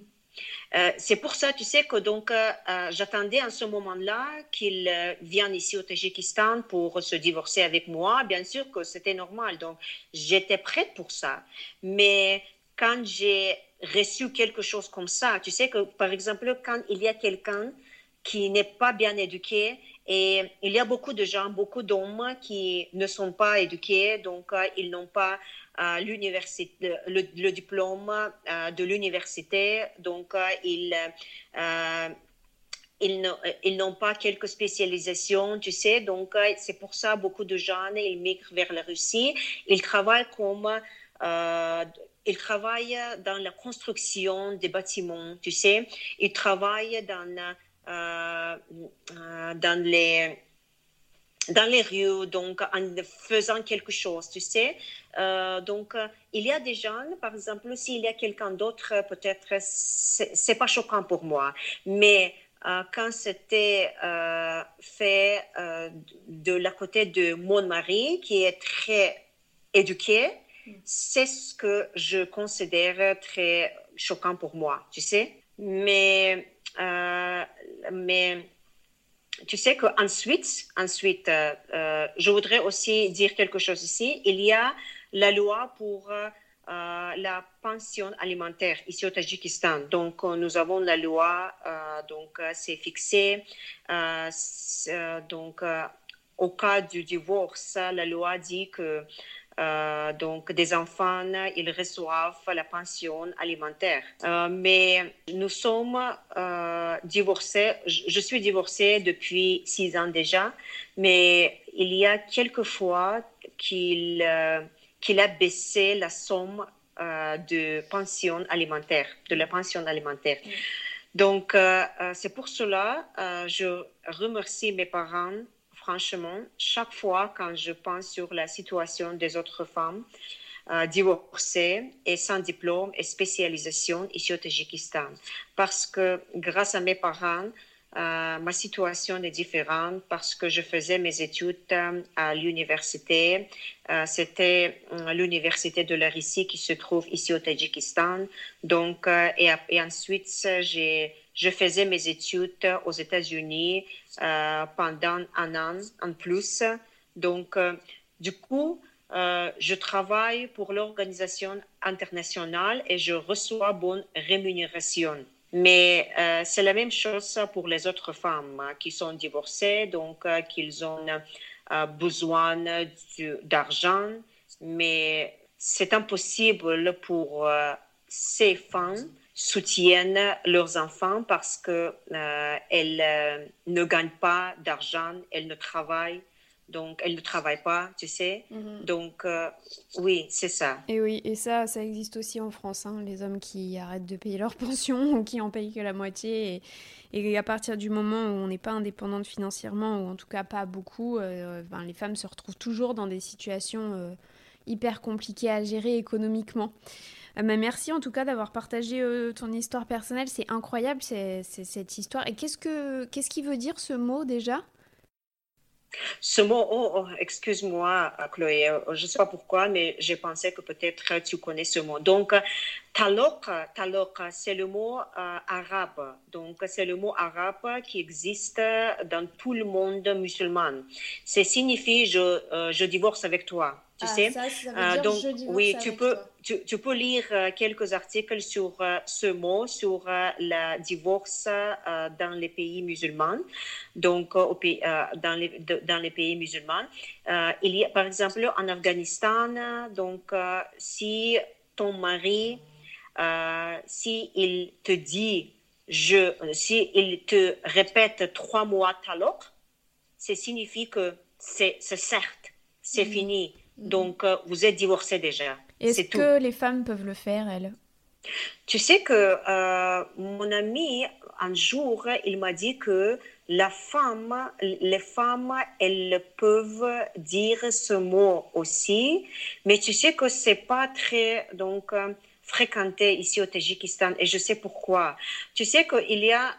Speaker 2: Euh, c'est pour ça, tu sais, que donc euh, euh, j'attendais en ce moment-là qu'il vienne ici au Tadjikistan pour se divorcer avec moi. Bien sûr que c'était normal, donc j'étais prête pour ça. Mais quand j'ai reçu quelque chose comme ça, tu sais que par exemple, quand il y a quelqu'un qui n'est pas bien éduqué et il y a beaucoup de gens, beaucoup d'hommes qui ne sont pas éduqués, donc ils n'ont pas l'université, le, diplôme euh, de l'université. Donc, euh, ils, euh, ils n'ont pas quelques spécialisations, tu sais. Donc, c'est pour ça beaucoup de gens, ils migrent vers la Russie. Ils travaillent comme... ils travaillent dans la construction des bâtiments, tu sais. Ils travaillent dans, dans les dans les rues, donc en faisant quelque chose, tu sais. Euh, donc, euh, il y a des gens, par exemple, s'il y a quelqu'un d'autre, peut-être c'est pas choquant pour moi, mais euh, quand c'était fait de la côté de mon mari, qui est très éduqué, c'est ce que je considère très choquant pour moi, tu sais. Mais, mais tu sais qu'ensuite, ensuite, euh, euh, je voudrais aussi dire quelque chose ici. Il y a la loi pour euh, la pension alimentaire ici au Tadjikistan. Donc, nous avons la loi, donc c'est fixé. donc, au cas du divorce, la loi dit que euh, donc, des enfants, ils reçoivent la pension alimentaire. Euh, mais nous sommes euh, divorcés. Je suis divorcée depuis six ans déjà, mais il y a quelques fois qu'il qu'il a baissé la somme de pension alimentaire, de la pension alimentaire. Mm. Donc, c'est pour cela, je remercie mes parents franchement, chaque fois quand je pense sur la situation des autres femmes euh, divorcées et sans diplôme et spécialisation ici au Tadjikistan, parce que grâce à mes parents, euh, ma situation est différente parce que je faisais mes études euh, à l'université. C'était l'université de la Russie qui se trouve ici au Tadjikistan. Donc, et ensuite, j'ai je faisais mes études aux États-Unis euh, pendant un an en plus. Donc, euh, du coup, euh, je travaille pour l'organisation internationale et je reçois bonne rémunération. Mais c'est la même chose pour les autres femmes qui sont divorcées, donc qu'ils ont besoin d'argent, mais c'est impossible pour ces femmes soutiennent leurs enfants parce qu'elles euh, euh, ne gagnent pas d'argent, elles ne travaillent Donc, elle ne travaille pas, tu sais. Mhm. Donc, euh, oui, c'est ça.
Speaker 1: Et oui, et ça, ça existe aussi en France. Hein, les hommes qui arrêtent de payer leur pension ou qui en payent que la moitié. Et, et à partir du moment où on n'est pas indépendante financièrement, ou en tout cas pas beaucoup, euh, ben, les femmes se retrouvent toujours dans des situations hyper compliquées à gérer économiquement. Mais merci en tout cas d'avoir partagé ton histoire personnelle. C'est incroyable cette histoire. Et qu'est-ce, que, qu'est-ce qui veut dire ce mot déjà?
Speaker 2: Ce mot, oh, oh, excuse-moi, Chloé, euh, je ne sais pas pourquoi, mais j'ai pensé que peut-être tu connais ce mot. Donc, talok, talok, c'est le mot euh, arabe. Donc, c'est le mot arabe qui existe dans tout le monde musulman. Ça signifie je, euh, je divorce avec toi. Tu ah, sais,
Speaker 1: euh, donc
Speaker 2: oui, tu peux, tu, tu, peux lire euh, quelques articles sur euh, ce mot, sur le divorce dans les pays musulmans. Donc, au dans, les, dans les pays musulmans, il y a par exemple en Afghanistan. Donc, si ton mari, si il te dit je, si il te répète trois mois talok, ça signifie que c'est certes, c'est mm. fini. Donc, euh, vous êtes divorcé déjà.
Speaker 1: Est-ce que les femmes peuvent le faire, elles?
Speaker 2: Tu sais que euh, mon ami, un jour, il m'a dit que la femme, les femmes, elles peuvent dire ce mot aussi, mais tu sais que c'est pas très donc euh, fréquenté ici au Tadjikistan. Et je sais pourquoi. Tu sais qu'il y a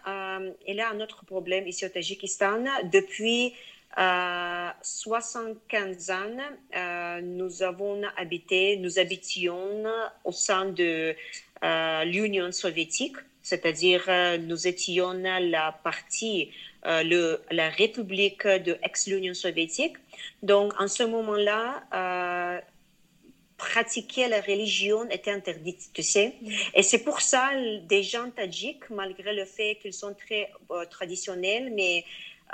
Speaker 2: il y a un autre problème ici au Tadjikistan. Depuis 75 ans, euh, nous avons habité, nous habitions au sein de euh, l'Union soviétique, c'est-à-dire euh, nous étions la partie, le, la République de ex-Union soviétique. Donc, en ce moment-là, pratiquer la religion était interdite, tu sais. Et c'est pour ça, des gens tadjiks, malgré le fait qu'ils sont très traditionnels, mais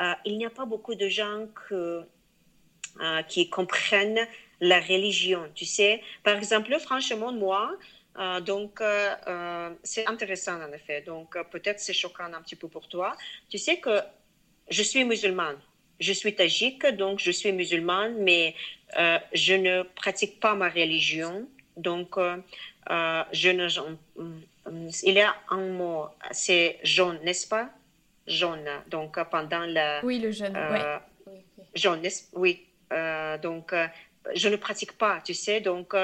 Speaker 2: euh, il n'y a pas beaucoup de gens euh, qui comprennent la religion, tu sais. Par exemple, franchement, moi, euh, donc, c'est intéressant en effet. Donc, peut-être c'est choquant un petit peu pour toi. Tu sais que je suis musulmane. Je suis tagike, donc je suis musulmane, mais je ne pratique pas ma religion. Donc, je ne, il y a un mot, c'est jaune, n'est-ce pas? Jaune. Donc, pendant la.
Speaker 1: Oui, le jeûne,
Speaker 2: euh, Jaune, oui. Euh, donc, euh, je ne pratique pas, tu sais. Donc,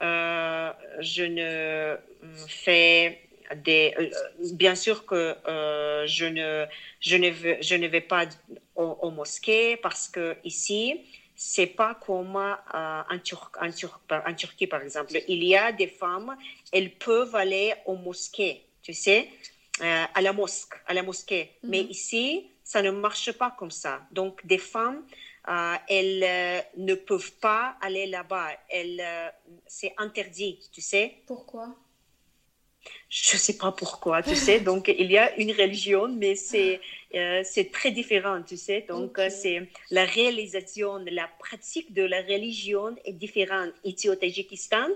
Speaker 2: je ne fais des. bien sûr que je, ne, je, ne vais, je ne vais pas au, au mosquée parce que ici, c'est pas comme en, en, Turquie, par exemple. Il y a des femmes, elles peuvent aller au mosquée, tu sais. Euh, à la mosquée, à la mosquée. Mhm. Mais ici, ça ne marche pas comme ça. Donc, des femmes, euh, elles euh, ne peuvent pas aller là-bas. C'est interdit, tu sais.
Speaker 1: Pourquoi?
Speaker 2: Je ne sais pas pourquoi, tu sais. Donc, il y a une religion, mais c'est c'est très différent, tu sais. Donc, c'est la réalisation, la pratique de la religion est différente ici au Tadjikistan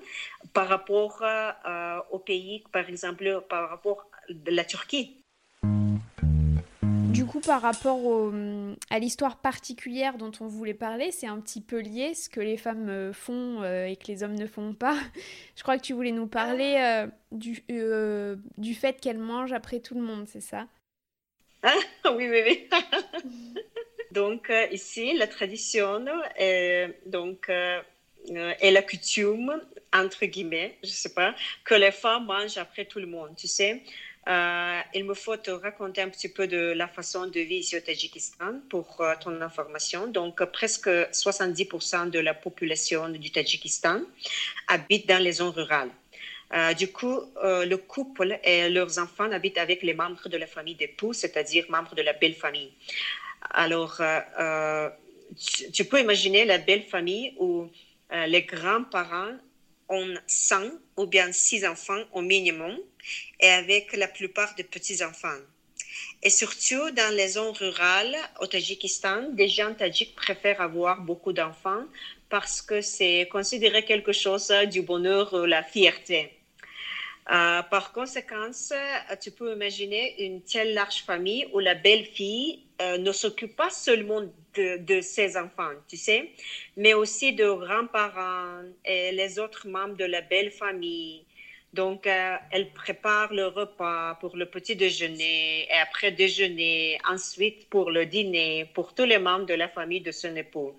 Speaker 2: par rapport au pays, par exemple, par rapport de la Turquie.
Speaker 1: Du coup, par rapport à l'histoire particulière dont on voulait parler, c'est un petit peu lié ce que les femmes euh, font euh, et que les hommes ne font pas. Je crois que tu voulais nous parler euh, du, du fait qu'elles mangent après tout le monde, c'est ça?
Speaker 2: Ah, Oui, oui, oui. donc, ici, la tradition est, donc, est la coutume, entre guillemets, je sais pas, que les femmes mangent après tout le monde, tu sais. Euh, il me faut te raconter un petit peu de la façon de vivre ici au Tadjikistan pour euh, ton information. Donc, presque 70% de la population du Tadjikistan habite dans les zones rurales. Euh, du coup, le couple et leurs enfants habitent avec les membres de la famille d'époux, c'est-à-dire membres de la belle famille. Alors, tu, peux imaginer la belle famille où les grands-parents ont 100 ou bien 6 enfants au minimum et avec la plupart des petits-enfants. Et surtout dans les zones rurales au Tadjikistan, des gens tadjiks préfèrent avoir beaucoup d'enfants parce que c'est considéré quelque chose du bonheur, la fierté. Euh, par conséquent, tu peux imaginer une telle large famille où la belle-fille euh, ne s'occupe pas seulement de, ses enfants, tu sais, mais aussi de grands-parents et les autres membres de la belle famille. Donc, euh, elle prépare le repas pour le petit déjeuner et après déjeuner, ensuite pour le dîner, pour tous les membres de la famille de son époux.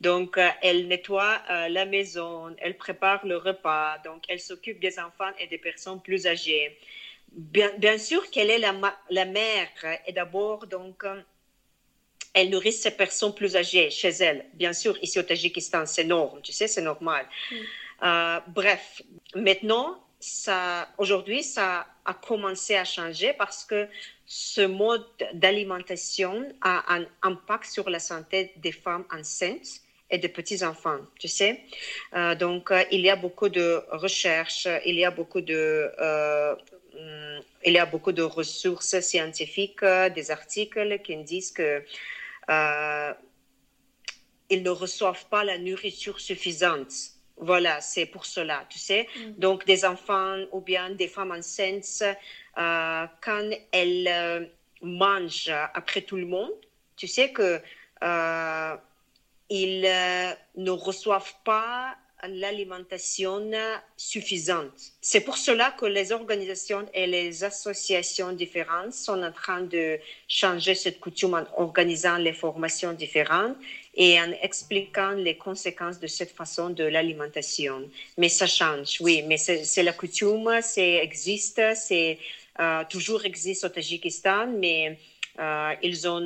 Speaker 2: Donc, euh, elle nettoie euh, la maison, elle prépare le repas, donc elle s'occupe des enfants et des personnes plus âgées. Bien, sûr qu'elle est la, la, mère et d'abord, donc, elle nourrit ces personnes plus âgées chez elle. Bien sûr, ici au Tadjikistan, c'est normal, tu sais, c'est normal. Mm. bref, maintenant, ça, aujourd'hui, ça a commencé à changer parce que ce mode d'alimentation a un impact sur la santé des femmes enceintes et des petits-enfants, tu sais. Euh, donc, euh, il y a beaucoup de recherches, il y a beaucoup de, euh, il y a beaucoup de ressources scientifiques, des articles qui disent que ils ne reçoivent pas la nourriture suffisante. Voilà, c'est pour cela, tu sais. Mm. Donc, des enfants ou bien des femmes enceintes, quand elles mangent après tout le monde, tu sais que ils euh, ne reçoivent pas l'alimentation suffisante. C'est pour cela que les organisations et les associations différentes sont en train de changer cette coutume en organisant les formations différentes et en expliquant les conséquences de cette façon de l'alimentation. Mais ça change, oui, mais c'est la coutume, c'est existe, c'est euh, toujours existe au Tadjikistan, mais ils ont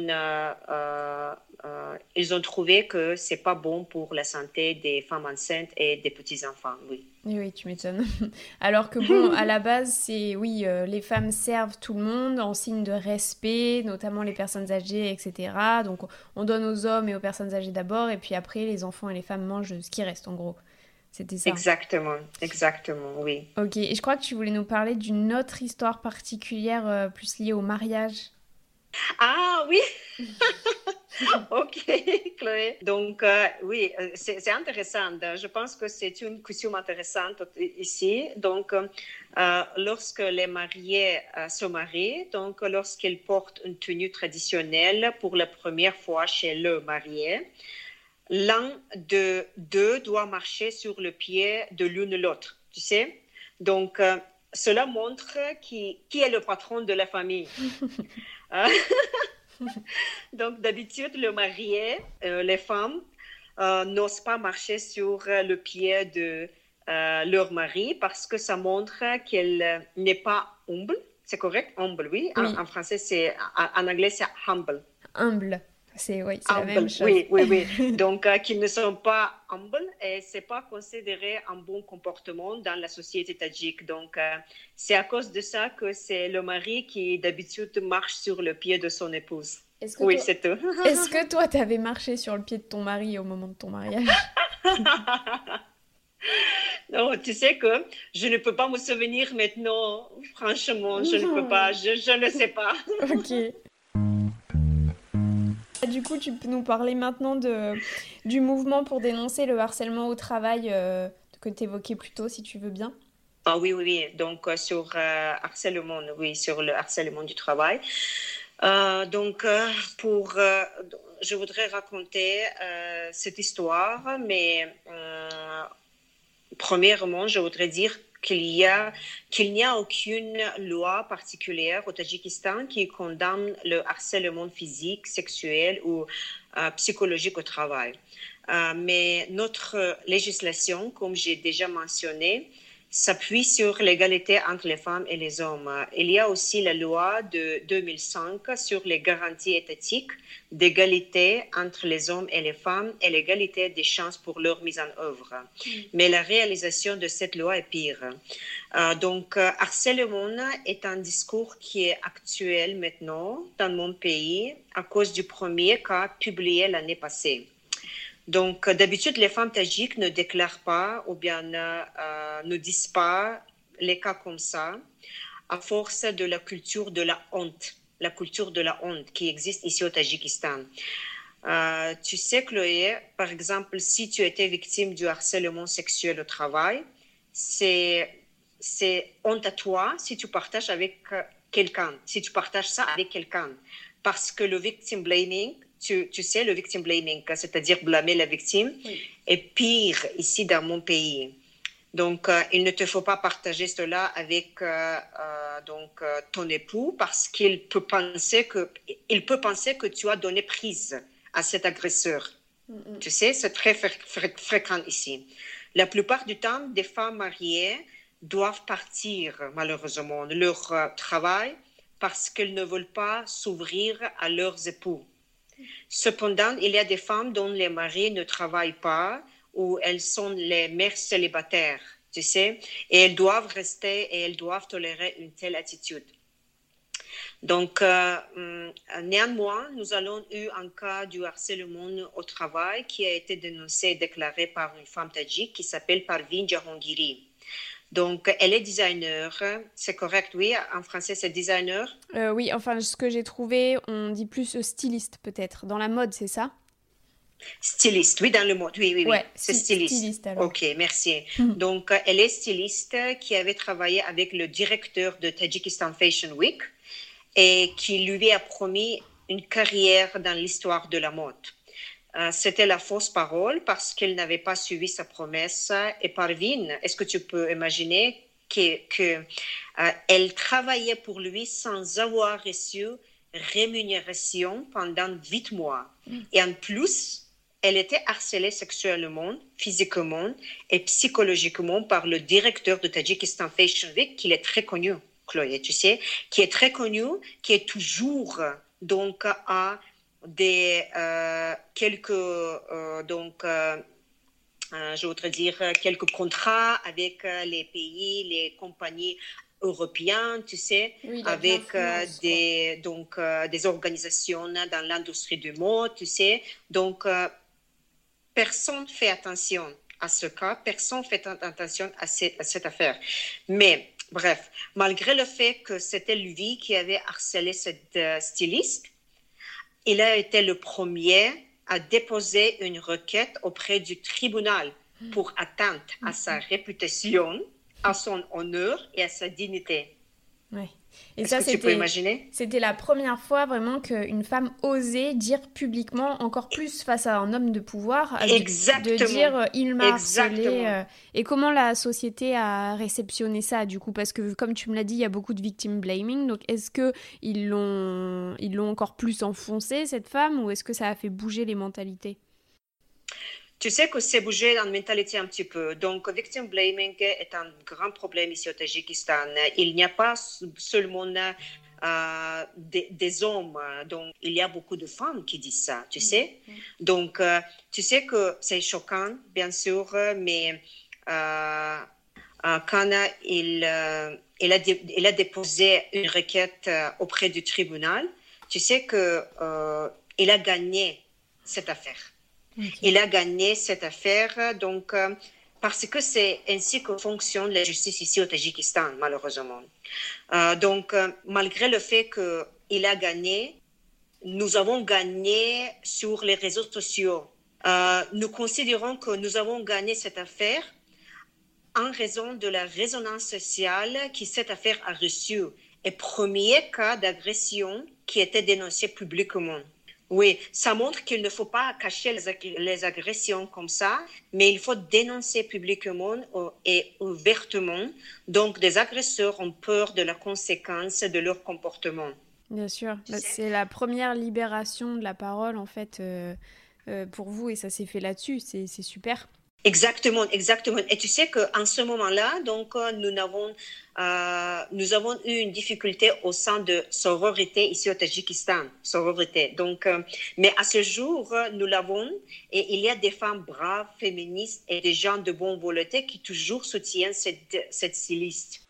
Speaker 2: euh, ils ont trouvé que c'est pas bon pour la santé des femmes enceintes et des petits enfants. Oui.
Speaker 1: Oui, tu m'étonnes. Alors que bon, à la base, c'est oui, euh, les femmes servent tout le monde en signe de respect, notamment les personnes âgées, etc. Donc on donne aux hommes et aux personnes âgées d'abord, et puis après les enfants et les femmes mangent ce qui reste en gros. C'était ça.
Speaker 2: Exactement, exactement, oui.
Speaker 1: Ok, et je crois que tu voulais nous parler d'une autre histoire particulière euh, plus liée au mariage.
Speaker 2: Ah oui Ok, Chloé. Donc, euh, oui, euh, c'est intéressant. Je pense que c'est une coutume intéressante ici. Donc, euh, lorsque les mariés se marient, donc lorsqu'ils portent une tenue traditionnelle pour la première fois chez le marié, l'un de deux doit marcher sur le pied de l'une l'autre, tu sais? Donc, cela montre qui, qui est le patron de la famille. Hein? Donc, d'habitude, le marié, euh, les femmes, euh, n'osent pas marcher sur le pied de euh, leur mari parce que ça montre qu'elle n'est pas humble. C'est correct? Humble, oui. En, français, c'est, en, anglais, c'est humble.
Speaker 1: Humble. C'est oui, la même chose.
Speaker 2: Oui, oui, oui. Donc, qu'ils ne sont pas humble et c'est pas considéré un bon comportement dans la société tadjik. Donc, c'est à cause de ça que c'est le mari qui d'habitude marche sur le pied de son épouse. oui, c'est tout.
Speaker 1: Est-ce que toi, tu avais marché sur le pied de ton mari au moment de ton mariage?
Speaker 2: Non, tu sais que je ne peux pas me souvenir maintenant. Franchement, je ne peux pas. Je, je ne sais pas.
Speaker 1: ok. Du coup, tu peux nous parler maintenant de, du mouvement pour dénoncer le harcèlement au travail euh, que tu évoquais plus tôt, si tu veux bien.
Speaker 2: Ah oui, oui, oui. Donc, euh, sur euh, harcèlement, oui, sur le harcèlement du travail. donc, pour, je voudrais raconter cette histoire, mais premièrement, je voudrais dire qu'il y a qu'il n'y a aucune loi particulière au Tadjikistan qui condamne le harcèlement physique, sexuel ou euh, psychologique au travail. Euh, mais notre législation, comme j'ai déjà mentionné, s'appuie sur l'égalité entre les femmes et les hommes. Il y a aussi la loi de 2005 sur les garanties étatiques d'égalité entre les hommes et les femmes et l'égalité des chances pour leur mise en œuvre. Mm. Mais la réalisation de cette loi est pire. Euh, donc, euh, harcèlement est un discours qui est actuel maintenant dans mon pays à cause du premier cas publié l'année passée. Donc, euh, d'habitude, les femmes tajiques ne déclarent pas ou bien euh, ne disent pas les cas comme ça à force de la culture de la honte, la culture de la honte qui existe ici au Tadjikistan. Euh, tu sais, Chloé, par exemple, si tu étais victime du harcèlement sexuel au travail, c'est honte à toi si tu partages avec quelqu'un, si tu partages ça avec quelqu'un. Parce que le victim blaming, tu, tu, sais, le victim blaming, c'est-à-dire blâmer la victime, est pire ici dans mon pays. Donc, euh, il ne te faut pas partager cela avec euh, euh, donc ton époux parce qu'il peut penser que il peut penser que tu as donné prise à cet agresseur. Tu sais, c'est très fréquent ici. La plupart du temps, des femmes mariées doivent partir malheureusement de leur travail parce qu'elles ne veulent pas s'ouvrir à leurs époux. Cependant, il y a des femmes dont les maris ne travaillent pas ou elles sont les mères célibataires, tu sais, et elles doivent rester et elles doivent tolérer une telle attitude. Donc, euh, hum, néanmoins, nous avons eu un cas du harcèlement au travail qui a été dénoncé et déclaré par une femme tadjik qui s'appelle Parvin Jahangiri. Donc, elle est designer. C'est correct, oui. En français, c'est designer?
Speaker 1: Euh, oui, enfin, ce que j'ai trouvé, on dit plus styliste peut-être. Dans la mode, c'est ça?
Speaker 2: Styliste, oui, dans le mode, oui, oui, oui. c'est styliste. styliste alors. Ok, merci. Hmm. Donc, elle est styliste qui avait travaillé avec le directeur de Tajikistan Fashion Week et qui lui a promis une carrière dans l'histoire de la mode. Euh, c'était la fausse parole parce qu'elle n'avait pas suivi sa promesse. Et Parvin, est-ce que tu peux imaginer qu'elle que, euh, travaillait pour lui sans avoir reçu rémunération pendant huit mois? Mm. Et en plus, elle était harcelée sexuellement, physiquement et psychologiquement par le directeur de Tajikistan Fashion Week, qui est très connu, Chloé, tu sais, qui est très connu, qui est toujours donc à des euh, quelques euh, donc euh, je voudrais dire quelques contrats avec les pays, les compagnies européennes, tu sais, avec des donc des organisations dans l'industrie du mode, tu sais. Donc personne fait attention à ce cas, personne fait attention à cette, à cette affaire. Mais bref, malgré le fait que c'était lui qui avait harcelé cette styliste, il a été le premier à déposer une requête auprès du tribunal pour atteinte à sa réputation, à son honneur et à sa dignité.
Speaker 1: Et ça, c'était la première fois vraiment qu'une femme osait dire publiquement, encore plus face à un homme de pouvoir, euh, de, dire euh, il m'a harcelé. Euh, et comment la société a réceptionné ça du coup? Parce que comme tu me l'as dit, il y a beaucoup de victim blaming. Donc est-ce que ils l'ont ils l'ont encore plus enfoncé cette femme? Ou est-ce que ça a fait bouger les mentalités?
Speaker 2: Tu sais que c'est bougé dans la mentalité un petit peu. Donc, victim blaming est un grand problème ici au Tadjikistan. Il n'y a pas seulement euh, des, hommes, donc il y a beaucoup de femmes qui disent ça, tu sais. Mm-hmm. Donc, euh, tu sais que c'est choquant, bien sûr, mais euh, quand il, il, a il, a déposé une requête auprès du tribunal, tu sais qu'il a gagné cette affaire. Il a gagné cette affaire, donc, euh, parce que c'est ainsi que fonctionne la justice ici au Tadjikistan, malheureusement. Euh, donc, euh, malgré le fait qu'il a gagné, nous avons gagné sur les réseaux sociaux. nous considérons que nous avons gagné cette affaire en raison de la résonance sociale que cette affaire a reçue et premier cas d'agression qui était dénoncé publiquement. Oui, ça montre qu'il ne faut pas cacher les, agressions comme ça, mais il faut dénoncer publiquement et ouvertement. Donc, des agresseurs ont peur de la conséquence de leur comportement.
Speaker 1: Bien sûr, bah, c'est la première libération de la parole en fait euh, euh, pour vous et ça s'est fait là-dessus, c'est super.
Speaker 2: Exactement, exactement. Et tu sais qu'en ce moment-là, donc, euh, nous avons, euh, nous avons eu une difficulté au sein de sororité ici au Tadjikistan, sororité. Donc, euh, mais à ce jour, nous l'avons et il y a des femmes braves, féministes et des gens de bonne volonté qui toujours soutiennent cette, cette styliste.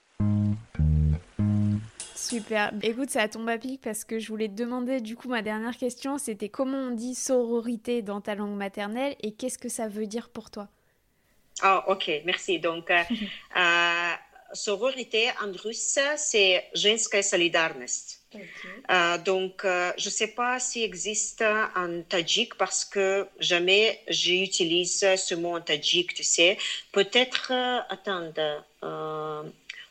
Speaker 1: Super. Écoute, ça tombe à pic parce que je voulais te demander, du coup, ma dernière question, c'était comment on dit sororité dans ta langue maternelle et qu'est-ce que ça veut dire pour toi?
Speaker 2: ah, ok, merci. Donc, euh, euh, sororité en russe, c'est женская solidarность. Euh, donc, je ne sais pas s'il existe en tadjik parce que jamais j'utilise ce mot en tadjik, tu sais. Peut-être, attends,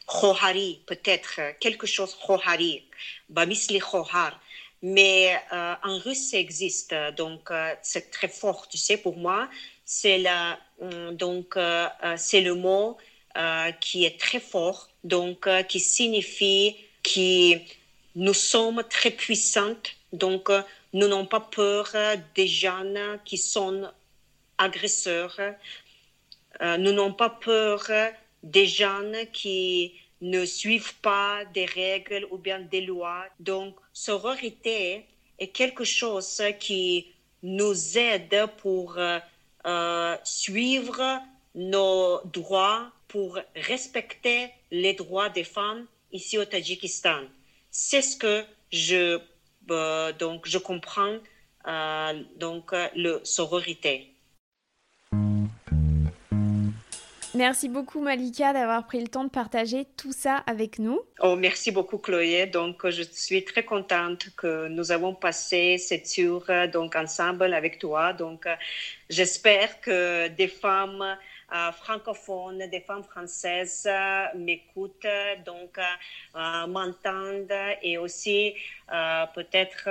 Speaker 2: khohari, peut-être, quelque chose khohari, bamisli khohar. mais en russe, ça existe. Donc, c'est très fort, tu sais, pour moi. C'est la, donc, c'est le mot qui est très fort, donc, qui signifie que nous sommes très puissantes. Donc, nous n'avons pas peur des gens qui sont agresseurs. nous n'avons pas peur des gens qui ne suivent pas des règles ou bien des lois. Donc, sororité est quelque chose qui nous aide pour euh, euh, suivre nos droits, pour respecter les droits des femmes ici au Tadjikistan. C'est ce que je, euh, donc, je comprends donc, le sororité.
Speaker 1: Merci beaucoup Malika d'avoir pris le temps de partager tout ça avec nous.
Speaker 2: Oh, merci beaucoup Chloé. Donc je suis très contente que nous avons passé cette tour donc ensemble avec toi. Donc j'espère que des femmes euh, francophones, des femmes françaises euh, m'écoutent, donc euh, m'entendent et aussi peut-être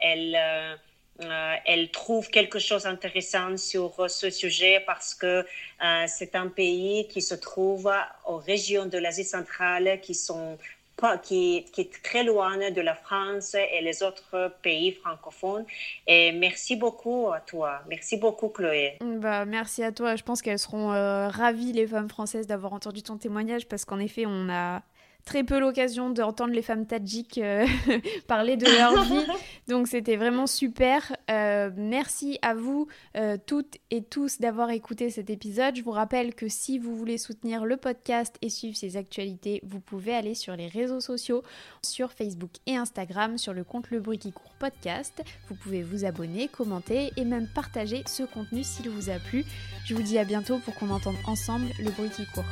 Speaker 2: elles euh, elle trouve quelque chose d'intéressant sur ce sujet parce que euh, c'est un pays qui se trouve aux régions de l'Asie centrale qui sont pas, qui, qui, est très loin de la France et les autres pays francophones. Et merci beaucoup à toi. Merci beaucoup, Chloé.
Speaker 1: Bah, merci à toi. Je pense qu'elles seront euh, ravies, les femmes françaises, d'avoir entendu ton témoignage parce qu'en effet, on a très peu l'occasion d'entendre les femmes tadjiques euh, parler de leur vie. Donc c'était vraiment super. Euh, merci à vous euh, toutes et tous d'avoir écouté cet épisode. Je vous rappelle que si vous voulez soutenir le podcast et suivre ses actualités, vous pouvez aller sur les réseaux sociaux, sur Facebook et Instagram, sur le compte Le Bruit qui court podcast. Vous pouvez vous abonner, commenter et même partager ce contenu s'il vous a plu. Je vous dis à bientôt pour qu'on entende ensemble le bruit qui court.